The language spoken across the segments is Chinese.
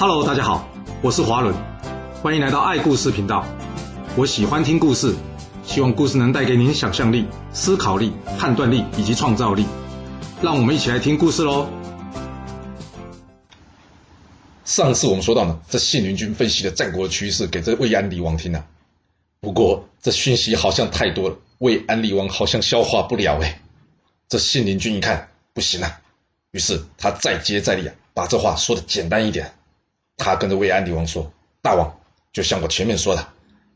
Hello，大家好，我是华伦，欢迎来到爱故事频道。我喜欢听故事，希望故事能带给您想象力、思考力、判断力以及创造力。让我们一起来听故事喽。上次我们说到呢，这信陵君分析了战国趋势给这魏安离王听啊。不过这讯息好像太多了，魏安离王好像消化不了哎。这信陵君一看不行啊，于是他再接再厉啊，把这话说的简单一点。他跟着魏安离王说：“大王，就像我前面说的，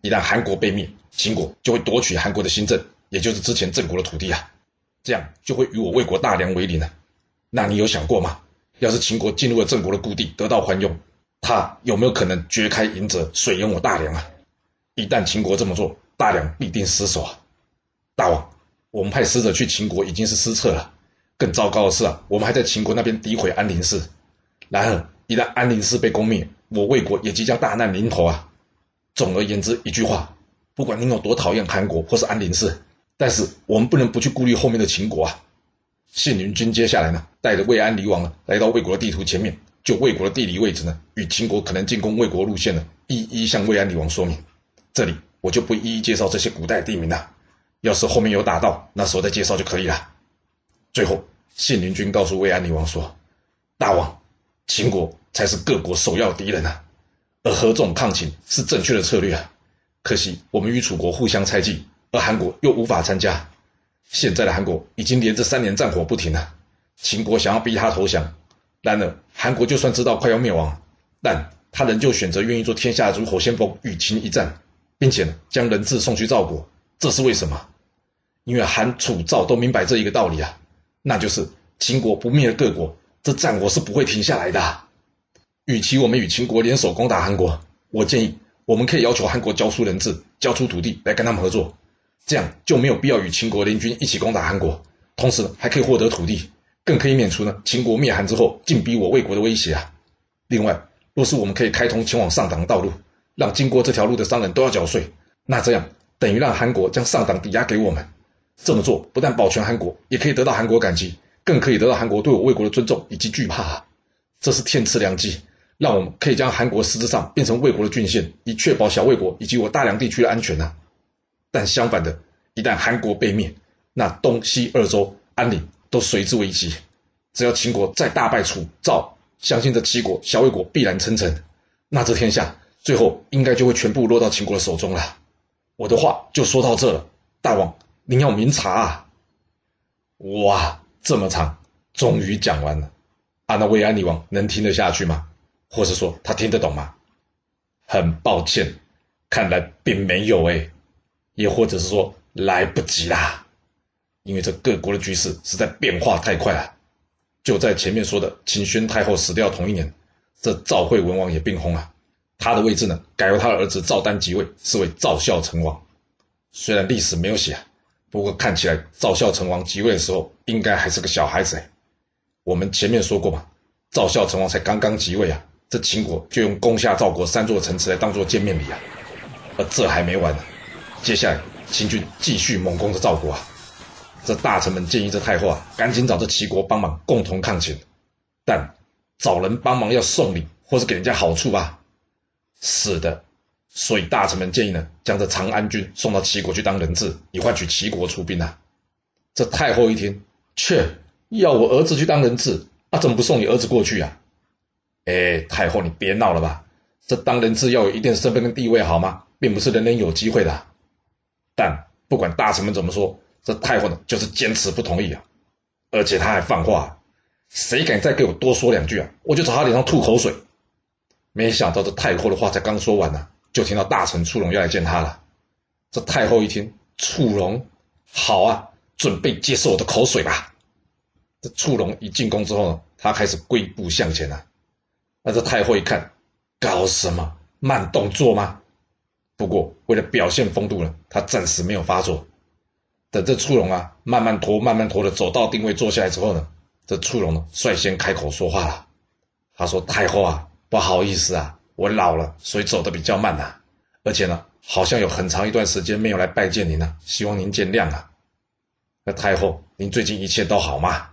一旦韩国被灭，秦国就会夺取韩国的新郑，也就是之前郑国的土地啊，这样就会与我魏国大梁为邻了。那你有想过吗？要是秦国进入了郑国的故地，得到缓雍，他有没有可能掘开银泽，水淹我大梁啊？一旦秦国这么做，大梁必定失守啊！大王，我们派使者去秦国已经是失策了，更糟糕的是啊，我们还在秦国那边诋毁安陵氏，然而。”一旦安陵氏被攻灭，我魏国也即将大难临头啊！总而言之，一句话，不管您有多讨厌韩国或是安陵氏，但是我们不能不去顾虑后面的秦国啊！信陵君接下来呢，带着魏安离王呢，来到魏国的地图前面，就魏国的地理位置呢，与秦国可能进攻魏国路线呢，一一向魏安离王说明。这里我就不一一介绍这些古代地名了，要是后面有打到，那时候再介绍就可以了。最后，信陵君告诉魏安离王说：“大王，秦国。”才是各国首要敌人啊，而合纵抗秦是正确的策略啊。可惜我们与楚国互相猜忌，而韩国又无法参加。现在的韩国已经连着三年战火不停了，秦国想要逼他投降，然而韩国就算知道快要灭亡，但他仍旧选择愿意做天下诸侯先锋与秦一战，并且将人质送去赵国。这是为什么？因为韩楚赵都明白这一个道理啊，那就是秦国不灭了各国，这战火是不会停下来的。与其我们与秦国联手攻打韩国，我建议我们可以要求韩国交出人质、交出土地来跟他们合作，这样就没有必要与秦国联军一起攻打韩国，同时还可以获得土地，更可以免除呢秦国灭韩之后进逼我魏国的威胁啊。另外，若是我们可以开通前往上党的道路，让经过这条路的商人都要缴税，那这样等于让韩国将上党抵押给我们。这么做不但保全韩国，也可以得到韩国感激，更可以得到韩国对我魏国的尊重以及惧怕啊。这是天赐良机。让我们可以将韩国实质上变成魏国的郡县，以确保小魏国以及我大梁地区的安全呐、啊。但相反的，一旦韩国被灭，那东西二州安陵都随之危急。只要秦国再大败楚赵，相信这齐国小魏国必然称臣，那这天下最后应该就会全部落到秦国的手中了。我的话就说到这了，大王您要明察啊！哇，这么长，终于讲完了。啊，那魏安离王能听得下去吗？或是说他听得懂吗？很抱歉，看来并没有诶，也或者是说来不及啦，因为这各国的局势实在变化太快了。就在前面说的秦宣太后死掉同一年，这赵惠文王也病薨了，他的位置呢改由他的儿子赵丹即位，是为赵孝成王。虽然历史没有写，不过看起来赵孝成王即位的时候应该还是个小孩子诶。我们前面说过嘛，赵孝成王才刚刚即位啊。这秦国就用攻下赵国三座城池来当做见面礼啊，而这还没完呢，接下来秦军继续猛攻着赵国啊。这大臣们建议这太后啊，赶紧找这齐国帮忙，共同抗秦。但找人帮忙要送礼或是给人家好处吧？是的，所以大臣们建议呢，将这长安君送到齐国去当人质，以换取齐国出兵啊。这太后一听，切，要我儿子去当人质，那、啊、怎么不送你儿子过去啊？哎，太后，你别闹了吧！这当人质要有一定身份跟地位，好吗？并不是人人有机会的。但不管大臣们怎么说，这太后呢，就是坚持不同意啊！而且他还放话，谁敢再给我多说两句啊，我就朝他脸上吐口水！没想到这太后的话才刚说完呢，就听到大臣触龙要来见他了。这太后一听，触龙，好啊，准备接受我的口水吧！这触龙一进宫之后呢，他开始归步向前了。那这太后一看，搞什么慢动作吗？不过为了表现风度呢，他暂时没有发作。等这触龙啊，慢慢拖、慢慢拖的走到定位坐下来之后呢，这触龙呢率先开口说话了。他说：“太后啊，不好意思啊，我老了，所以走得比较慢呐、啊。而且呢，好像有很长一段时间没有来拜见您了、啊，希望您见谅啊。”那太后，您最近一切都好吗？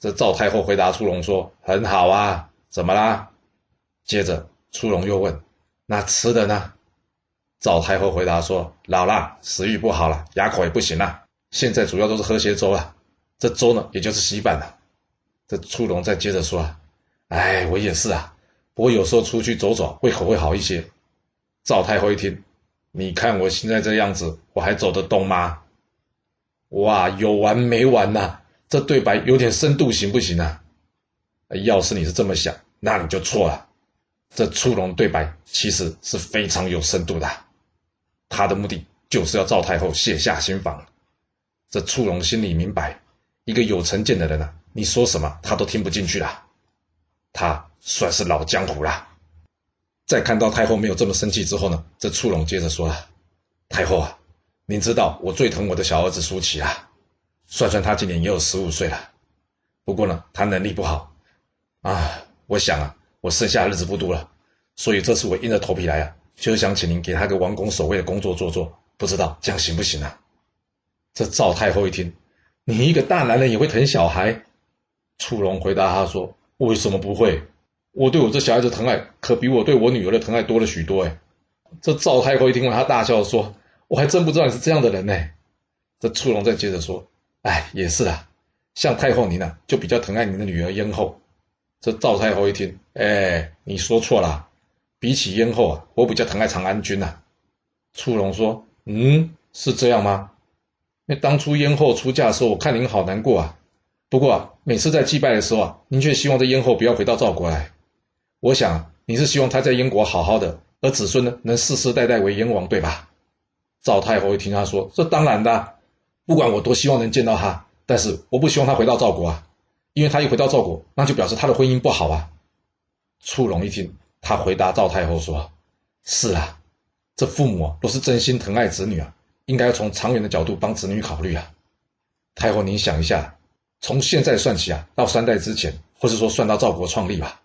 这赵太后回答触龙说：“很好啊。”怎么啦？接着初龙又问：“那吃的呢？”赵太后回答说：“老了，食欲不好了，牙口也不行了。现在主要都是喝些粥啊，这粥呢，也就是稀饭了。”这初龙再接着说：“哎，我也是啊，不过有时候出去走走，胃口会好一些。”赵太后一听，你看我现在这样子，我还走得动吗？哇，有完没完呐、这对白有点深度，行不行啊？要是你是这么想，那你就错了。这初龙对白其实是非常有深度的，他的目的就是要赵太后卸下心防。这初龙心里明白，一个有成见的人啊，你说什么他都听不进去了。他算是老江湖了。在看到太后没有这么生气之后呢，这初龙接着说了：“太后啊，您知道我最疼我的小儿子舒淇啊，算算他今年也有十五岁了。不过呢，他能力不好啊。我想啊，我剩下的日子不多了，所以这次我硬着头皮来啊，就是想请您给他个王宫守卫的工作做做，不知道这样行不行啊？”这赵太后一听，你一个大男人也会疼小孩？初龙回答他说：“为什么不会？”我对我这小孩子疼爱，可比我对我女儿的疼爱多了许多哎。这赵太后一听完，她大笑说：“我还真不知道你是这样的人呢。”这初龙再接着说：“哎，也是啊，像太后您呢，就比较疼爱您的女儿燕后。”这赵太后一听，哎，你说错了，比起燕后啊，我比较疼爱长安君呐。初龙说：“嗯，是这样吗？那当初燕后出嫁的时候，我看您好难过啊。不过啊，每次在祭拜的时候啊，您却希望这燕后不要回到赵国来。”我想你是希望他在燕国好好的，而子孙呢能世世代代为燕王，对吧？赵太后一听他说，这当然的，不管我多希望能见到他，但是我不希望他回到赵国啊，因为他一回到赵国，那就表示他的婚姻不好啊。初龙一听，他回答赵太后说：“是啊，这父母啊，若是真心疼爱子女啊，应该要从长远的角度帮子女考虑啊。太后您想一下，从现在算起啊，到三代之前，或是说算到赵国创立吧。”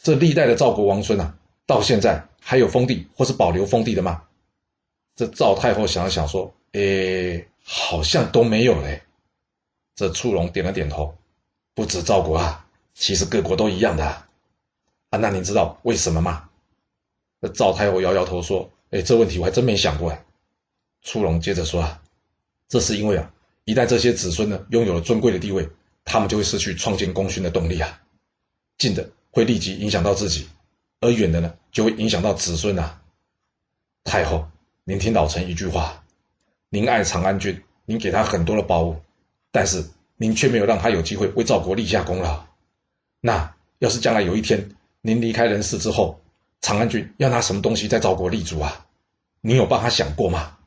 这历代的赵国王孙啊，到现在还有封地或是保留封地的吗？这赵太后想了想说：“诶，好像都没有嘞。”这初龙点了点头，不止赵国啊，其实各国都一样的啊。那您知道为什么吗？那赵太后摇摇头说：“诶，这问题我还真没想过哎。”初龙接着说：“啊，这是因为啊，一旦这些子孙呢拥有了尊贵的地位，他们就会失去创建功勋的动力啊，近的。”会立即影响到自己，而远的呢，就会影响到子孙啊。太后，您听老臣一句话，您爱长安君，您给他很多的宝物，但是您却没有让他有机会为赵国立下功劳。那要是将来有一天您离开人世之后，长安君要拿什么东西在赵国立足啊？您有帮他想过吗？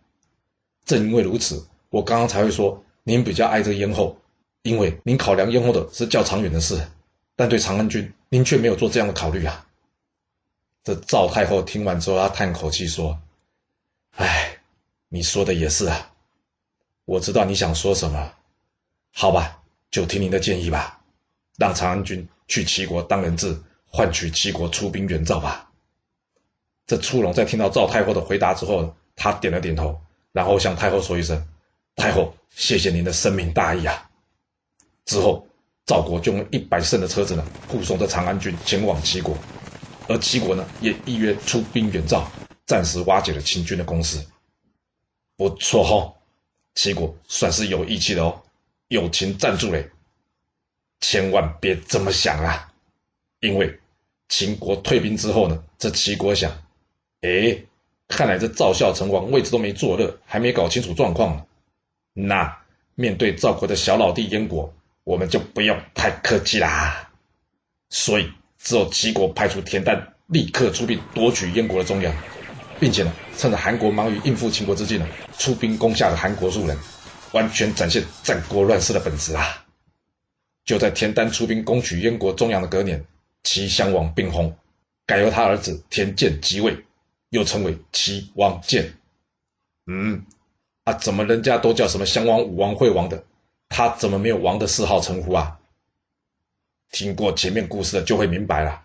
正因为如此，我刚刚才会说您比较爱这个燕后，因为您考量燕后的是较长远的事。但对长安君，您却没有做这样的考虑啊！这赵太后听完之后，她叹口气说：“哎，你说的也是啊，我知道你想说什么。好吧，就听您的建议吧，让长安君去齐国当人质，换取齐国出兵援赵吧。”这初龙在听到赵太后的回答之后，他点了点头，然后向太后说一声：“太后，谢谢您的深明大义啊！”之后。赵国就用一百乘的车子呢，护送着长安君前往齐国，而齐国呢也依约出兵援赵，暂时瓦解了秦军的攻势。不错哦，齐国算是有义气的哦，有秦赞助嘞。千万别这么想啊，因为秦国退兵之后呢，这齐国想，哎，看来这赵孝成王位置都没坐热，还没搞清楚状况呢。那面对赵国的小老弟燕国。我们就不用太客气啦，所以只有齐国派出田单，立刻出兵夺取燕国的中央，并且呢，趁着韩国忙于应付秦国之际呢，出兵攻下了韩国数人，完全展现战国乱世的本质啊！就在田单出兵攻取燕国中央的隔年，齐襄王病薨，改由他儿子田健即位，又称为齐王建。嗯，啊，怎么人家都叫什么襄王、武王、惠王的？他怎么没有王的谥号称呼啊？听过前面故事的就会明白了。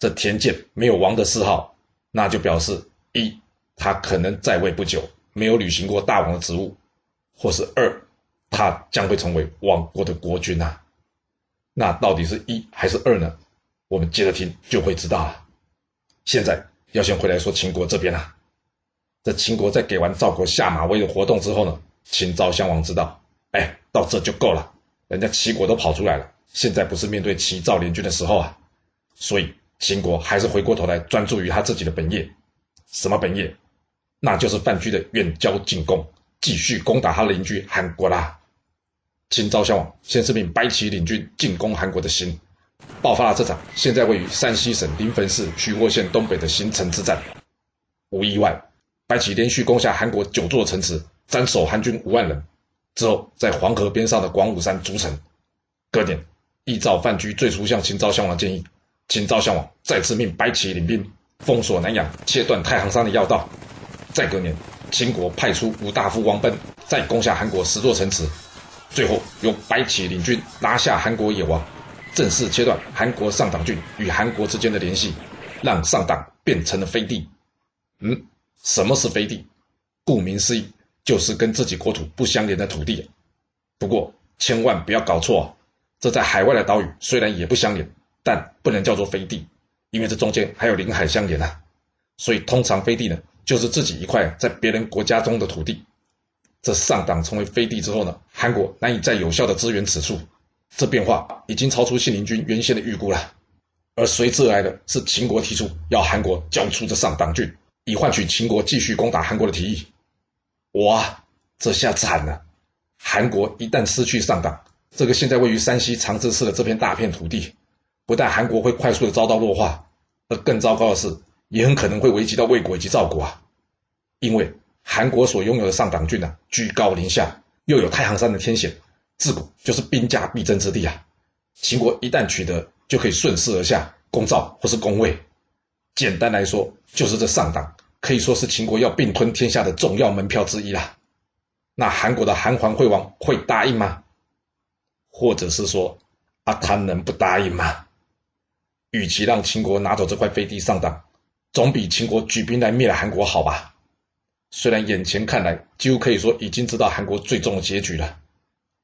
这田健没有王的谥号，那就表示一，他可能在位不久，没有履行过大王的职务；或是二，他将会成为亡国的国君啊。那到底是一还是二呢？我们接着听就会知道了。现在要先回来说秦国这边啊。这秦国在给完赵国下马威的活动之后呢，秦昭襄王知道，哎，到这就够了，人家齐国都跑出来了，现在不是面对齐赵联军的时候啊，所以秦国还是回过头来专注于他自己的本业，什么本业？那就是范雎的远交近攻，继续攻打他邻居韩国啦。秦昭襄王先是命白起领军进攻韩国的新，爆发了这场现在位于山西省临汾市曲沃县东北的新城之战。无意外，白起连续攻下韩国九座城池，斩首韩军五万人，之后在黄河边上的广武山筑城。隔年，依照范雎最初向秦昭襄王建议，秦昭襄王再次命白起领兵封锁南阳，切断太行山的要道。再隔年，秦国派出武大夫王賁，再攻下韩国十座城池。最后由白起领军拿下韩国野王，正式切断韩国上党郡与韩国之间的联系，让上党变成了飞地。嗯，什么是飞地？顾名思义，就是跟自己国土不相连的土地。不过千万不要搞错啊，这在海外的岛屿虽然也不相连，但不能叫做飞地，因为这中间还有领海相连啊。所以通常飞地呢，就是自己一块在别人国家中的土地。这上党成为飞地之后呢，韩国难以再有效的支援此处，这变化已经超出信陵君原先的预估了。而随之而来的是秦国提出要韩国交出这上党郡，以换取秦国继续攻打韩国的提议。哇，这下惨了！韩国一旦失去上党，这个现在位于山西长治市的这片大片土地，不但韩国会快速的遭到弱化，而更糟糕的是，也很可能会危及到魏国以及赵国啊，因为。韩国所拥有的上党郡啊，居高临下，又有太行山的天险，自古就是兵家必争之地啊。秦国一旦取得，就可以顺势而下，攻赵或是攻魏。简单来说，就是这上党可以说是秦国要并吞天下的重要门票之一啦。那韩国的韩桓惠王会答应吗？或者是说，啊，他能不答应吗？与其让秦国拿走这块飞地上党，总比秦国举兵来灭了韩国好吧？虽然眼前看来几乎可以说已经知道韩国最终的结局了，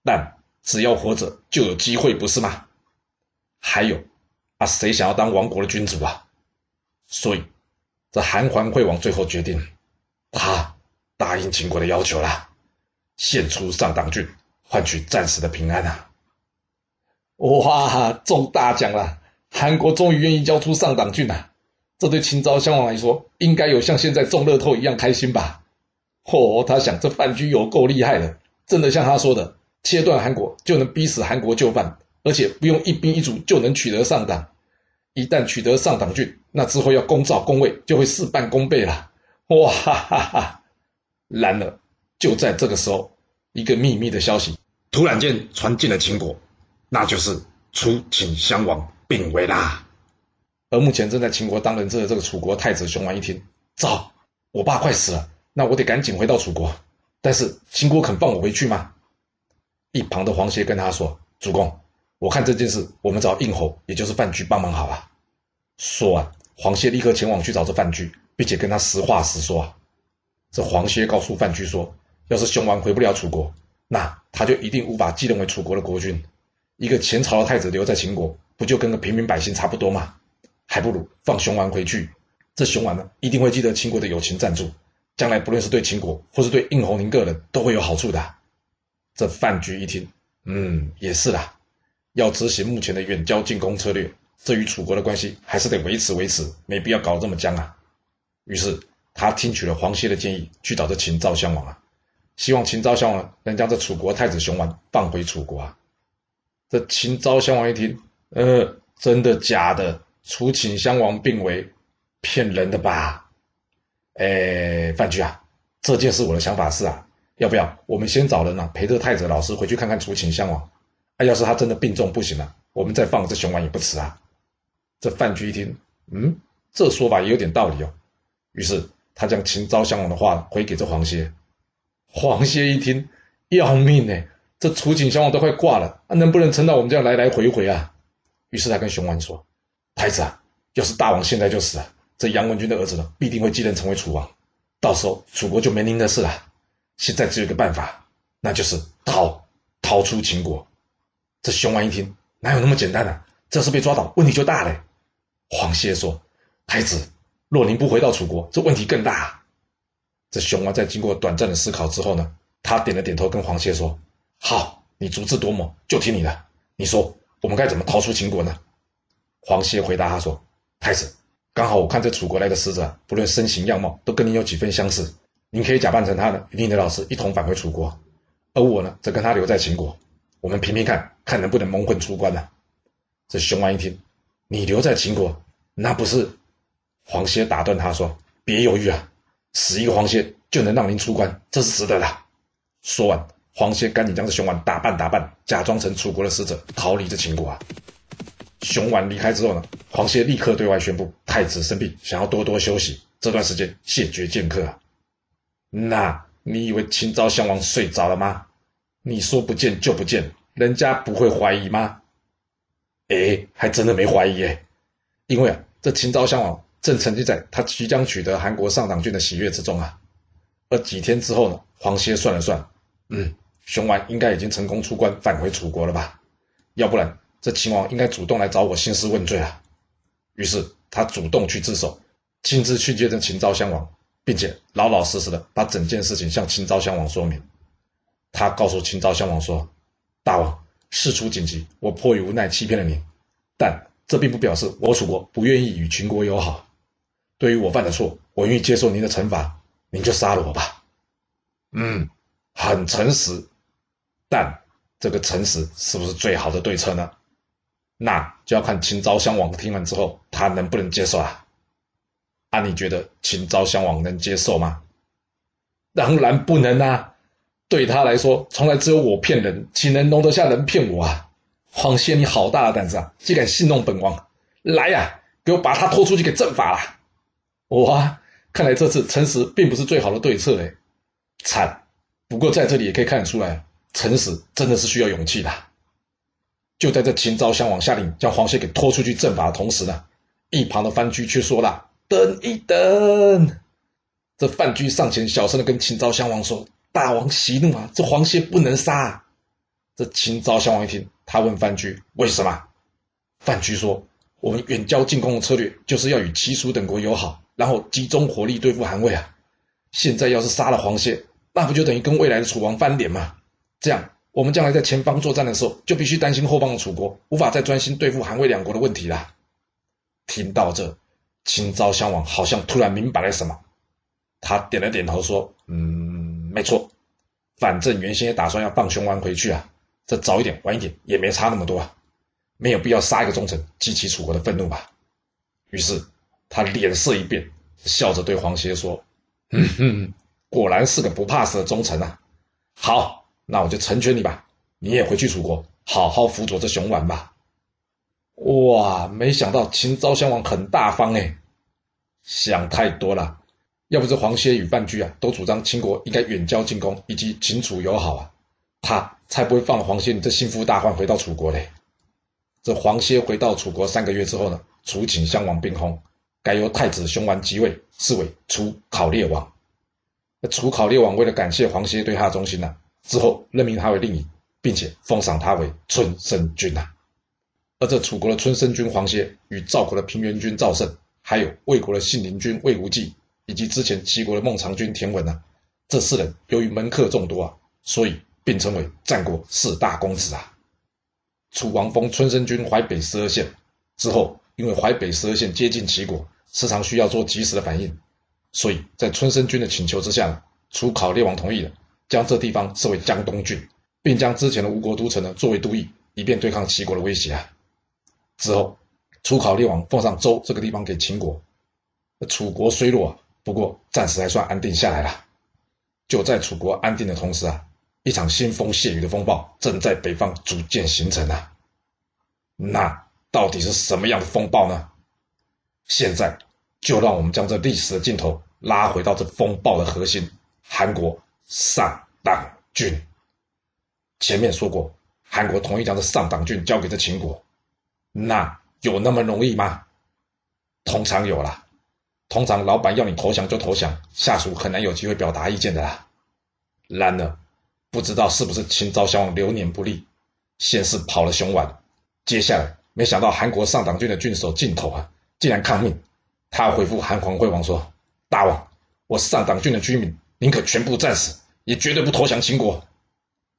但只要活着就有机会，不是吗？还有啊，谁想要当亡国的君主啊？所以这韩桓惠王最后决定，他答应秦国的要求了，献出上党郡，换取暂时的平安啊！哇，中大奖了！韩国终于愿意交出上党郡了。这对秦昭襄王来说，应该有像现在中乐透一样开心吧？哦，他想这范雎有够厉害的，真的像他说的，切断韩国就能逼死韩国就范，而且不用一兵一卒就能取得上党。一旦取得上党郡，那之后要攻赵攻魏就会事半功倍了。哇哈哈哈！然而就在这个时候，一个秘密的消息突然间传进了秦国，那就是楚顷襄王病危啦。而目前正在秦国当人质的这个楚国太子熊完一听，糟，我爸快死了，那我得赶紧回到楚国。但是秦国肯放我回去吗？一旁的黄歇跟他说：“主公，我看这件事，我们找应侯，也就是范雎帮忙好了。”说完，黄歇立刻前往去找这范雎，并且跟他实话实说啊。这黄歇告诉范雎说：“要是熊完回不了楚国，那他就一定无法继任为楚国的国君。一个前朝的太子留在秦国，不就跟个平民百姓差不多吗？”还不如放熊丸回去，这熊丸呢，一定会记得秦国的友情赞助，将来不论是对秦国或是对应侯您个人都会有好处的。这范雎一听，嗯，也是啦，要执行目前的远交近攻策略，这与楚国的关系还是得维持维持，没必要搞这么僵啊。于是他听取了黄歇的建议，去找这秦昭襄王啊，希望秦昭襄王能将这楚国太子熊丸放回楚国啊。这秦昭襄王一听，呃，真的假的？楚顷襄王病危，骗人的吧？哎，范雎啊，这件事我的想法是啊，要不要我们先找人呢、啊，陪着太子老师回去看看楚顷襄王？啊，要是他真的病重不行了、我们再放这熊丸也不迟啊。这范雎一听，嗯，这说法也有点道理哦。于是他将秦昭襄王的话回给这黄歇。黄歇一听，要命呢，这楚顷襄王都快挂了，啊，能不能撑到我们这样来来回回啊？于是他跟熊丸说。太子啊，要是大王现在就死了，这杨文君的儿子呢，必定会继任成为楚王，到时候楚国就没您的事了。现在只有一个办法，那就是逃，逃出秦国。这熊完一听，哪有那么简单呢、啊？这是被抓到，问题就大了。黄歇说：“太子，若您不回到楚国，这问题更大啊。这熊王在经过短暂的思考之后呢，他点了点头，跟黄歇说：“好，你足智多谋，就听你的。你说我们该怎么逃出秦国呢？”黄歇回答他说：“太子，刚好我看这楚国来的使者，不论身形样貌，都跟您有几分相似。您可以假扮成他的，与您的老师一同返回楚国，而我呢，则跟他留在秦国。我们拼拼看，看能不能蒙混出关呢？”这熊王一听，你留在秦国，那不是？黄歇打断他说：“别犹豫啊，死一个黄歇就能让您出关，这是值得的。”说完，黄歇赶紧将这熊王打扮打扮，假装成楚国的使者，逃离这秦国啊。熊完离开之后呢，黄歇立刻对外宣布，太子生病，想要多多休息，这段时间谢绝见客啊。那你以为秦昭襄王睡着了吗？你说不见就不见，人家不会怀疑吗？哎，还真的没怀疑哎，因为啊，这秦昭襄王正沉浸在他即将取得韩国上党郡的喜悦之中啊。而几天之后呢，黄歇算了算，嗯，熊完应该已经成功出关，返回楚国了吧？要不然。这秦王应该主动来找我兴师问罪啊！于是他主动去自首，亲自去见证秦昭襄王，并且老老实实的把整件事情向秦昭襄王说明。他告诉秦昭襄王说：“大王，事出紧急，我迫于无奈欺骗了您，但这并不表示我楚国不愿意与秦国友好。对于我犯的错，我愿意接受您的惩罚，您就杀了我吧。”嗯，很诚实，但这个诚实是不是最好的对策呢？那就要看秦昭襄王听完之后，他能不能接受啊？啊，你觉得秦昭襄王能接受吗？当然不能啊！对他来说，从来只有我骗人，岂能容得下人骗我啊？黄歇，你好大的胆子啊！竟敢戏弄本王！来呀、给我把他拖出去给正法了！哇，看来这次诚实并不是最好的对策嘞。惨！不过在这里也可以看得出来，诚实真的是需要勇气的。就在这秦昭襄王下令将黄歇给拖出去正法的同时呢，一旁的范雎却说了：“等一等。”这范雎上前小声的跟秦昭襄王说：“大王息怒啊，这黄歇不能杀啊。”这秦昭襄王一听，他问范雎：“为什么？”范雎说：“我们远交近攻的策略就是要与齐楚等国友好，然后集中火力对付韩魏啊。现在要是杀了黄歇，那不就等于跟未来的楚王翻脸吗？这样。”我们将来在前方作战的时候，就必须担心后方的楚国无法再专心对付韩魏两国的问题了。听到这，秦昭襄王好像突然明白了什么，他点了点头说：“嗯，没错，反正原先也打算要放熊安回去啊，这早一点晚一点也没差那么多啊，没有必要杀一个忠臣，激起楚国的愤怒吧。”于是他脸色一变，笑着对黄歇说：“嗯哼，果然是个不怕死的忠臣啊。好。”那我就成全你吧，你也回去楚国，好好辅佐这熊完吧。哇，没想到秦昭襄王很大方哎，想太多了。要不是黄歇与范雎啊，都主张秦国应该远交近攻，以及秦楚友好啊，他才不会放了黄歇你这心腹大患回到楚国嘞。这黄歇回到楚国三个月之后呢，楚顷襄王病薨，改由太子熊完即位，是为楚考烈王。那楚考烈王为了感谢黄歇对他的忠心呢、之后任命他为令尹，并且封赏他为春申君啊。而这楚国的春申君黄歇与赵国的平原君赵胜，还有魏国的信陵君魏无忌，以及之前齐国的孟尝君田文啊，这四人由于门客众多啊，所以并称为战国四大公子啊。楚王封春申君淮北十二县之后，因为淮北十二县接近齐国，时常需要做及时的反应，所以在春申君的请求之下，楚考烈王同意了。将这地方设为江东郡，并将之前的吴国都城呢作为都邑，以便对抗齐国的威胁啊。之后，楚考烈王奉上周这个地方给秦国，楚国虽弱，不过暂时还算安定下来了。就在楚国安定的同时啊，一场腥风血雨的风暴正在北方逐渐形成啊。那到底是什么样的风暴呢？现在就让我们将这历史的镜头拉回到这风暴的核心——韩国。上党郡，前面说过，韩国同意将这上党郡交给这秦国，那有那么容易吗？通常有啦，通常老板要你投降就投降，下属很难有机会表达意见的啦。然而，不知道是不是秦昭襄王流年不利，先是跑了熊完，接下来没想到韩国上党郡的郡守靳头啊，竟然抗命，他回复韩皇惠王说：“大王，我上党郡的居民宁可全部战死，也绝对不投降秦国。”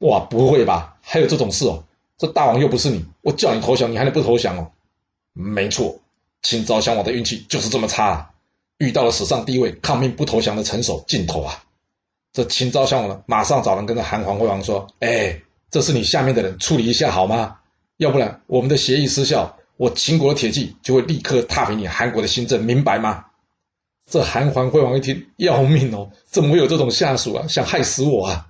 哇，不会吧？还有这种事哦？这大王又不是你，我叫你投降，你还能不投降哦？没错，秦昭襄王的运气就是这么差啊，遇到了史上第一位抗命不投降的臣首晋投啊！这秦昭襄王呢，马上找人跟着韩皇惠王说：“哎，这是你下面的人处理一下好吗？要不然我们的协议失效，我秦国的铁骑就会立刻踏平你韩国的新政，明白吗？”这韩桓惠王一听，要命哦！怎么会有这种下属啊？想害死我啊！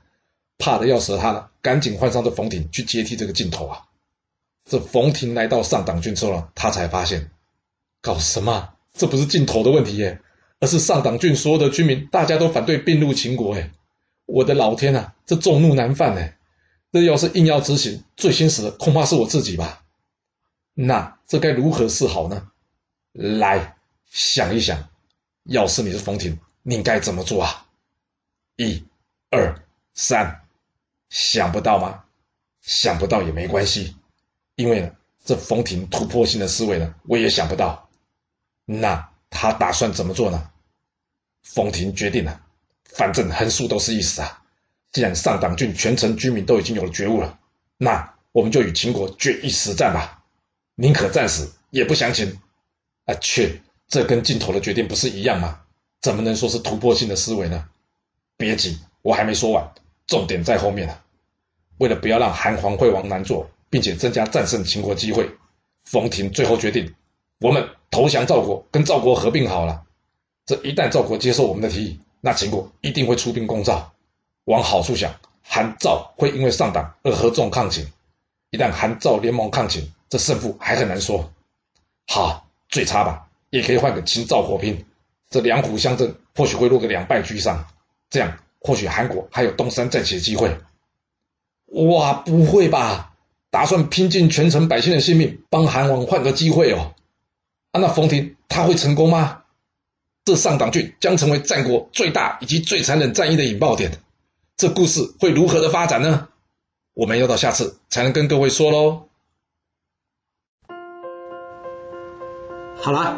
怕的要死他了，赶紧换上这冯亭去接替这个镜头啊。这冯亭来到上党郡之后呢，他才发现，搞什么？这不是镜头的问题耶，而是上党郡所有的居民大家都反对并入秦国哎。我的老天啊，这众怒难犯哎。这要是硬要执行，最先死的恐怕是我自己吧？那这该如何是好呢？来想一想，要是你是冯亭，你该怎么做啊？一、二、三。想不到吗？想不到也没关系，因为呢，这冯亭突破性的思维呢，我也想不到。那他打算怎么做呢？冯亭决定了，反正横竖都是一死啊。既然上党郡全城居民都已经有了觉悟了，那我们就与秦国决一死战吧，宁可战死也不降秦。啊，去，这跟镜头的决定不是一样吗？怎么能说是突破性的思维呢？别急，我还没说完，重点在后面呢。为了不要让韩皇惠王难做，并且增加战胜秦国机会，冯亭最后决定，我们投降赵国，跟赵国合并好了。这一旦赵国接受我们的提议，那秦国一定会出兵攻赵。往好处想，韩赵会因为上党而合纵抗秦。一旦韩赵联盟抗秦，这胜负还很难说。好，最差吧，也可以换个秦赵火拼，这两虎相争，或许会落个两败俱伤。这样，或许韩国还有东山再起的机会。哇，不会吧？打算拼尽全城百姓的性命，帮韩王换个机会哦？啊，那冯亭他会成功吗？这上党郡将成为战国最大以及最残忍战役的引爆点。这故事会如何的发展呢？我们要到下次才能跟各位说喽。好啦，